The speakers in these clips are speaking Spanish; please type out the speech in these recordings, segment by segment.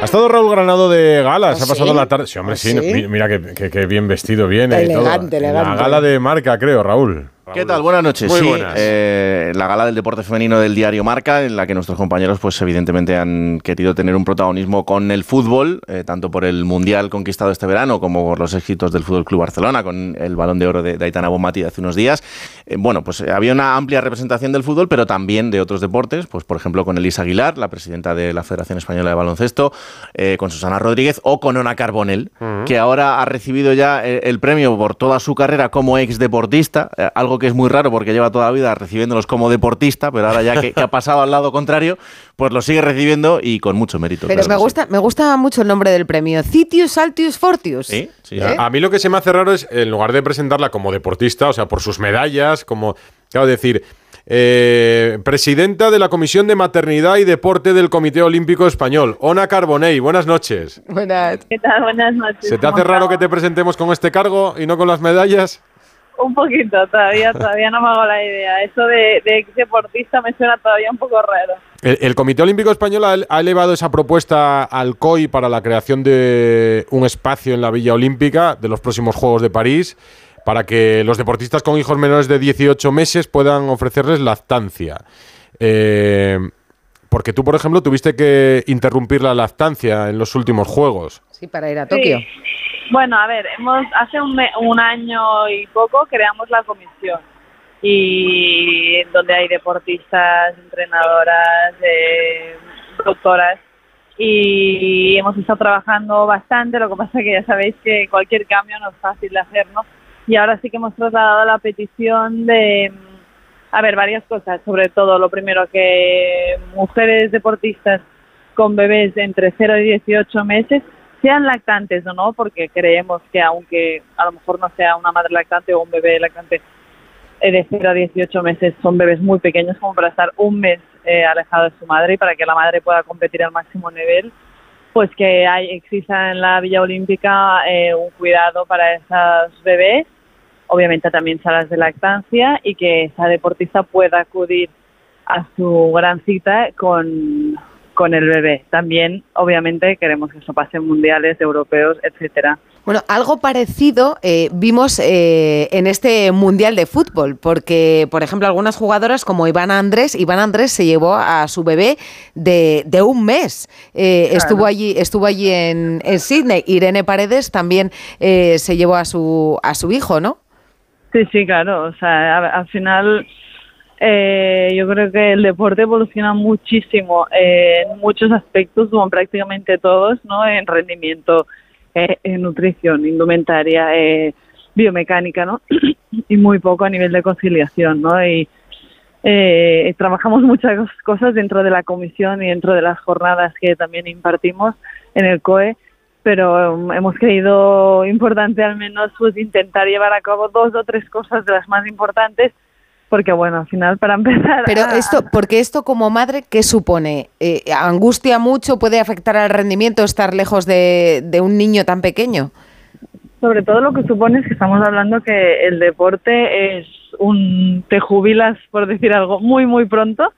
Ha estado Raúl Granado de gala, se ha ¿Ah, pasado sí? la tarde. Sí, hombre, ¿Ah, sí, sí? mi- mira que, bien vestido viene. y todo. Elegante, elegante. La gala de marca, creo, Raúl. ¿Qué tal? Buenas noches. Muy sí, buenas. eh, la gala del deporte femenino del diario Marca, en la que nuestros compañeros, pues evidentemente han querido tener un protagonismo con el fútbol, eh, tanto por el mundial conquistado este verano como por los éxitos del Fútbol Club Barcelona, con el balón de oro de, de Aitana Bonmati de hace unos días. Eh, bueno, pues había una amplia representación del fútbol, pero también de otros deportes, pues por ejemplo con Elisa Aguilar, la presidenta de la Federación Española de Baloncesto, con Susana Rodríguez o con Ona Carbonell, que ahora ha recibido ya eh, el premio por toda su carrera como ex deportista, algo que es muy raro porque lleva toda la vida recibiéndolos como deportista, pero ahora ya que, que ha pasado al lado contrario, pues lo sigue recibiendo y con mucho mérito. Pero claro me sí. gusta, me gusta mucho el nombre del premio. Citius Altius Fortius. Sí, sí, ¿Eh? A mí lo que se me hace raro es, en lugar de presentarla como deportista, o sea, por sus medallas, como, claro, decir, eh, presidenta de la Comisión de Maternidad y Deporte del Comité Olímpico Español, Ona Carbonell, buenas noches. Buenas. ¿Qué tal? Buenas noches. ¿Se te ¿Cómo hace raro que te presentemos con este cargo y no con las medallas? Un poquito, todavía, todavía no me hago la idea. Eso de, de ex deportista me suena todavía un poco raro. El, el Comité Olímpico Español ha, ha elevado esa propuesta al COI para la creación de un espacio en la Villa Olímpica de los próximos Juegos de París para que los deportistas con hijos menores de 18 meses puedan ofrecerles lactancia. Eh, porque tú, por ejemplo, tuviste que interrumpir la lactancia en los últimos Juegos. Sí, para ir a Tokio. Sí. Bueno, a ver, hemos hace un, me- un año y poco creamos la comisión y donde hay deportistas, entrenadoras, eh, doctoras y hemos estado trabajando bastante. Lo que pasa es que ya sabéis que cualquier cambio no es fácil de hacer, ¿no? Y ahora sí que hemos trasladado la petición de, a ver, varias cosas. Sobre todo, lo primero, que mujeres deportistas con bebés de entre 0 y 18 meses sean lactantes o no, porque creemos que aunque a lo mejor no sea una madre lactante o un bebé lactante eh, de 0 a 18 meses, son bebés muy pequeños como para estar un mes eh, alejado de su madre y para que la madre pueda competir al máximo nivel, pues que hay, exista en la Villa Olímpica eh, un cuidado para esos bebés, obviamente también salas de lactancia y que esa deportista pueda acudir a su gran cita con, con el bebé. También, obviamente, queremos que eso pase en mundiales, europeos, etcétera. Bueno, algo parecido eh, vimos eh, en este Mundial de Fútbol, porque, por ejemplo, algunas jugadoras como Iván Andrés, Iván Andrés se llevó a su bebé de, de un mes. Eh, Claro. Estuvo allí, estuvo allí en, en Sydney. Irene Paredes también eh, se llevó a su, a su hijo, ¿no? Sí, sí, claro. O sea, al final eh, yo creo que el deporte evoluciona muchísimo eh, en muchos aspectos, como prácticamente todos, ¿no? En rendimiento, eh, en nutrición, indumentaria, eh, biomecánica, ¿no? y muy poco a nivel de conciliación, ¿no? Y trabajamos muchas cosas dentro de la comisión y dentro de las jornadas que también impartimos en el COE pero um, hemos creído importante al menos pues intentar llevar a cabo dos o tres cosas de las más importantes porque bueno al final para empezar Pero a- esto, porque esto como madre, ¿qué supone? Eh, ¿Angustia mucho? ¿Puede afectar al rendimiento estar lejos de, de un niño tan pequeño? sobre todo lo que supone es que estamos hablando que el deporte es un te jubilas por decir algo muy muy pronto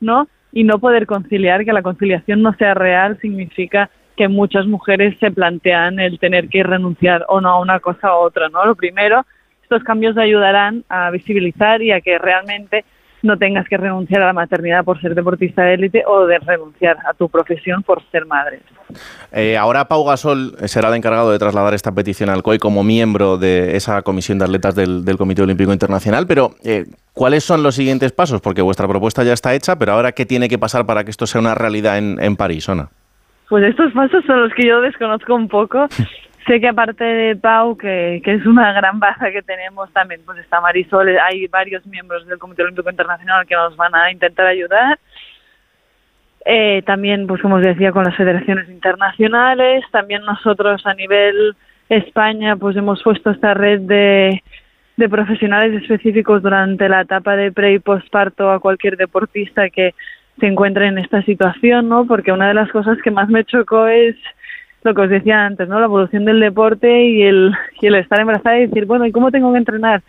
no y no poder conciliar que la conciliación no sea real significa que muchas mujeres se plantean el tener que renunciar o no a una cosa u otra no lo primero estos cambios ayudarán a visibilizar y a que realmente no tengas que renunciar a la maternidad por ser deportista de élite o de renunciar a tu profesión por ser madre. Eh, ahora Pau Gasol será el encargado de trasladar esta petición al COI como miembro de esa comisión de atletas del, Comité Olímpico Internacional, pero eh, ¿cuáles son los siguientes pasos? Porque vuestra propuesta ya está hecha, pero ahora ¿qué tiene que pasar para que esto sea una realidad en, en París, Ona? Pues estos pasos son los que yo desconozco un poco. sé que aparte de Pau, que, que es una gran baza que tenemos también, pues está Marisol, hay varios miembros del Comité Olímpico Internacional que nos van a intentar ayudar. Eh, también, pues como os decía, con las federaciones internacionales. También nosotros a nivel España, pues hemos puesto esta red de, de profesionales específicos durante la etapa de pre y postparto a cualquier deportista que se encuentre en esta situación, ¿no? Porque una de las cosas que más me chocó es lo que os decía antes, ¿no? La evolución del deporte y el, y el estar embarazada y decir, bueno, ¿y cómo tengo que entrenar?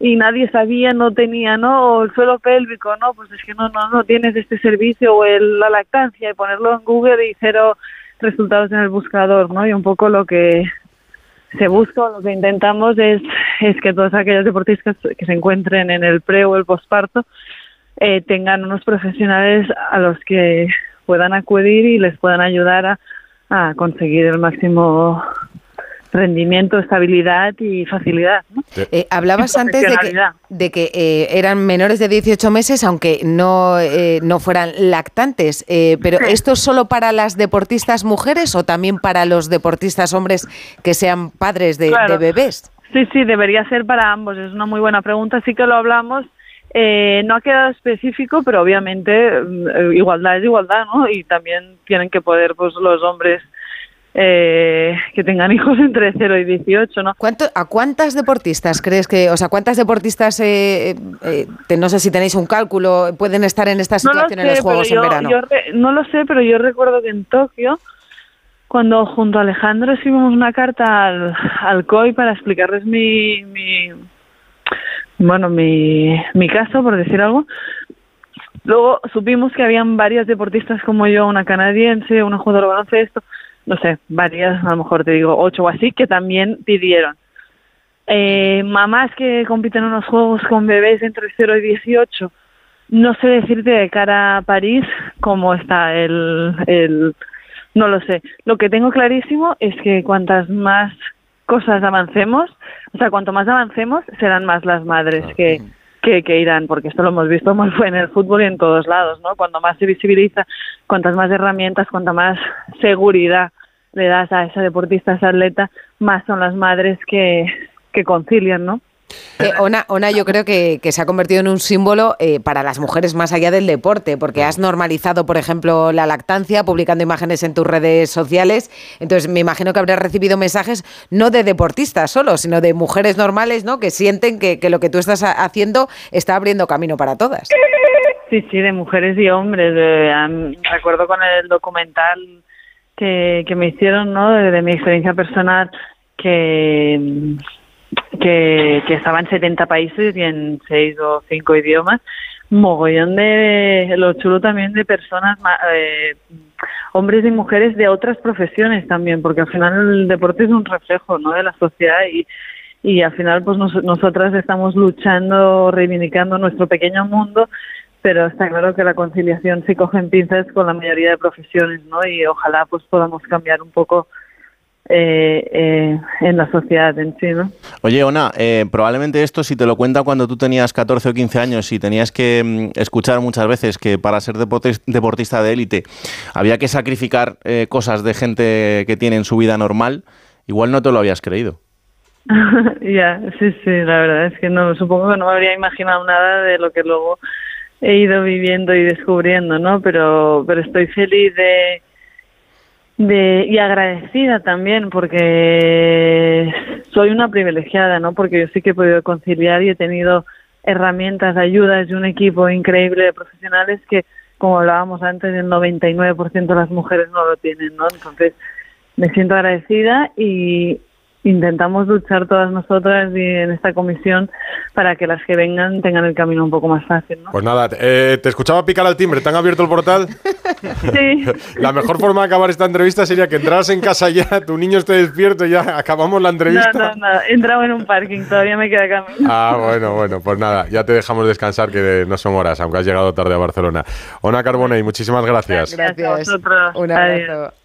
Y nadie sabía, no tenía, ¿no? O el suelo pélvico, ¿no? Pues es que no, no, no tienes este servicio o el, la lactancia y ponerlo en Google y cero resultados en el buscador, ¿no? Y un poco lo que se busca, lo que intentamos es, es que todos aquellos deportistas que se encuentren en el pre o el posparto eh, tengan unos profesionales a los que puedan acudir y les puedan ayudar a, a conseguir el máximo rendimiento, estabilidad y facilidad. ¿no? Eh, hablabas antes de que, Profesionalidad. de que, eh, eran menores de 18 meses, aunque no, eh, no fueran lactantes. eh, pero Sí. ¿esto es solo para las deportistas mujeres o también para los deportistas hombres que sean padres de, Claro. de bebés? Sí, sí, debería ser para ambos. Es una muy buena pregunta. Sí que lo hablamos. Eh, no ha quedado específico, pero obviamente mm, eh, igualdad es igualdad, ¿no? Y también tienen que poder, pues, los hombres eh, que tengan hijos entre 0 y 18, ¿no? ¿Cuánto, ¿A cuántas deportistas crees que, o sea, cuántas deportistas, eh, eh, te- no sé si tenéis un cálculo, pueden estar en esta No lo situación en los Juegos pero en yo- verano? yo re- no lo sé, pero yo recuerdo que en Tokio, cuando junto a Alejandro escribimos una carta al, al COI para explicarles mi, mi bueno, mi, mi caso, por decir algo, luego supimos que habían varias deportistas como yo, una canadiense, una jugadora de baloncesto, no sé, varias, a lo mejor te digo ocho o así, que también pidieron. Eh, mamás que compiten en unos juegos con bebés entre 0 y 18, no sé decirte de cara a París cómo está el, el... No lo sé. Lo que tengo clarísimo es que cuantas más cosas avancemos, o sea, cuanto más avancemos, serán más las madres que, que, que irán, porque esto lo hemos visto muy en el fútbol y en todos lados, ¿no? Cuando más se visibiliza, cuantas más herramientas, cuanta más seguridad le das a esa deportista, a esa atleta, más son las madres que, que concilian, ¿no? Eh, Ona, Ona, yo creo que, que se ha convertido en un símbolo eh, para las mujeres más allá del deporte, porque has normalizado, por ejemplo, la lactancia, publicando imágenes en tus redes sociales. Entonces, me imagino que habrás recibido mensajes no de deportistas solo, sino de mujeres normales, ¿no? Que sienten que, que lo que tú estás ha- haciendo está abriendo camino para todas. Sí, sí, de mujeres y hombres. Eh, recuerdo con el documental que, que me hicieron, ¿no? De, de mi experiencia personal, que, que, que estaba en 70 países y en 6 o 5 idiomas. Mogollón de, lo chulo también de personas, eh, hombres y mujeres de otras profesiones también, porque al final el deporte es un reflejo, ¿no? De la sociedad y, y al final pues nos- nosotras estamos luchando, reivindicando nuestro pequeño mundo, pero está claro que la conciliación se coge en pinzas con la mayoría de profesiones, ¿no? Y ojalá pues podamos cambiar un poco eh, eh, en la sociedad en sí, ¿no? Oye, Ona, eh, probablemente esto si te lo cuenta cuando tú tenías 14 o 15 años y tenías que mm, escuchar muchas veces que para ser deportis- deportista de élite había que sacrificar eh, cosas de gente que tiene en su vida normal, igual no te lo habías creído. ya, sí, sí, la verdad es que no, supongo que no me habría imaginado nada de lo que luego he ido viviendo y descubriendo, ¿no? Pero, pero estoy feliz de, de y agradecida también porque soy una privilegiada, ¿no? Porque yo sí que he podido conciliar y he tenido herramientas, ayudas y un equipo increíble de profesionales que, como hablábamos antes, el 99% de las mujeres no lo tienen, ¿no? Entonces, me siento agradecida y intentamos luchar todas nosotras y en esta comisión para que las que vengan tengan el camino un poco más fácil, ¿no? Pues nada, eh, te escuchaba picar al timbre, ¿te han abierto el portal? Sí. La mejor forma de acabar esta entrevista sería que entraras en casa ya, tu niño esté despierto y ya acabamos la No, entrevista. no, no. He entrado en un parking, todavía me queda camino. Ah, bueno, bueno, pues nada, ya te dejamos descansar que no son horas, aunque has llegado tarde a Barcelona. Ona Carbonell, muchísimas gracias. Gracias a vosotros. Un Adiós. abrazo.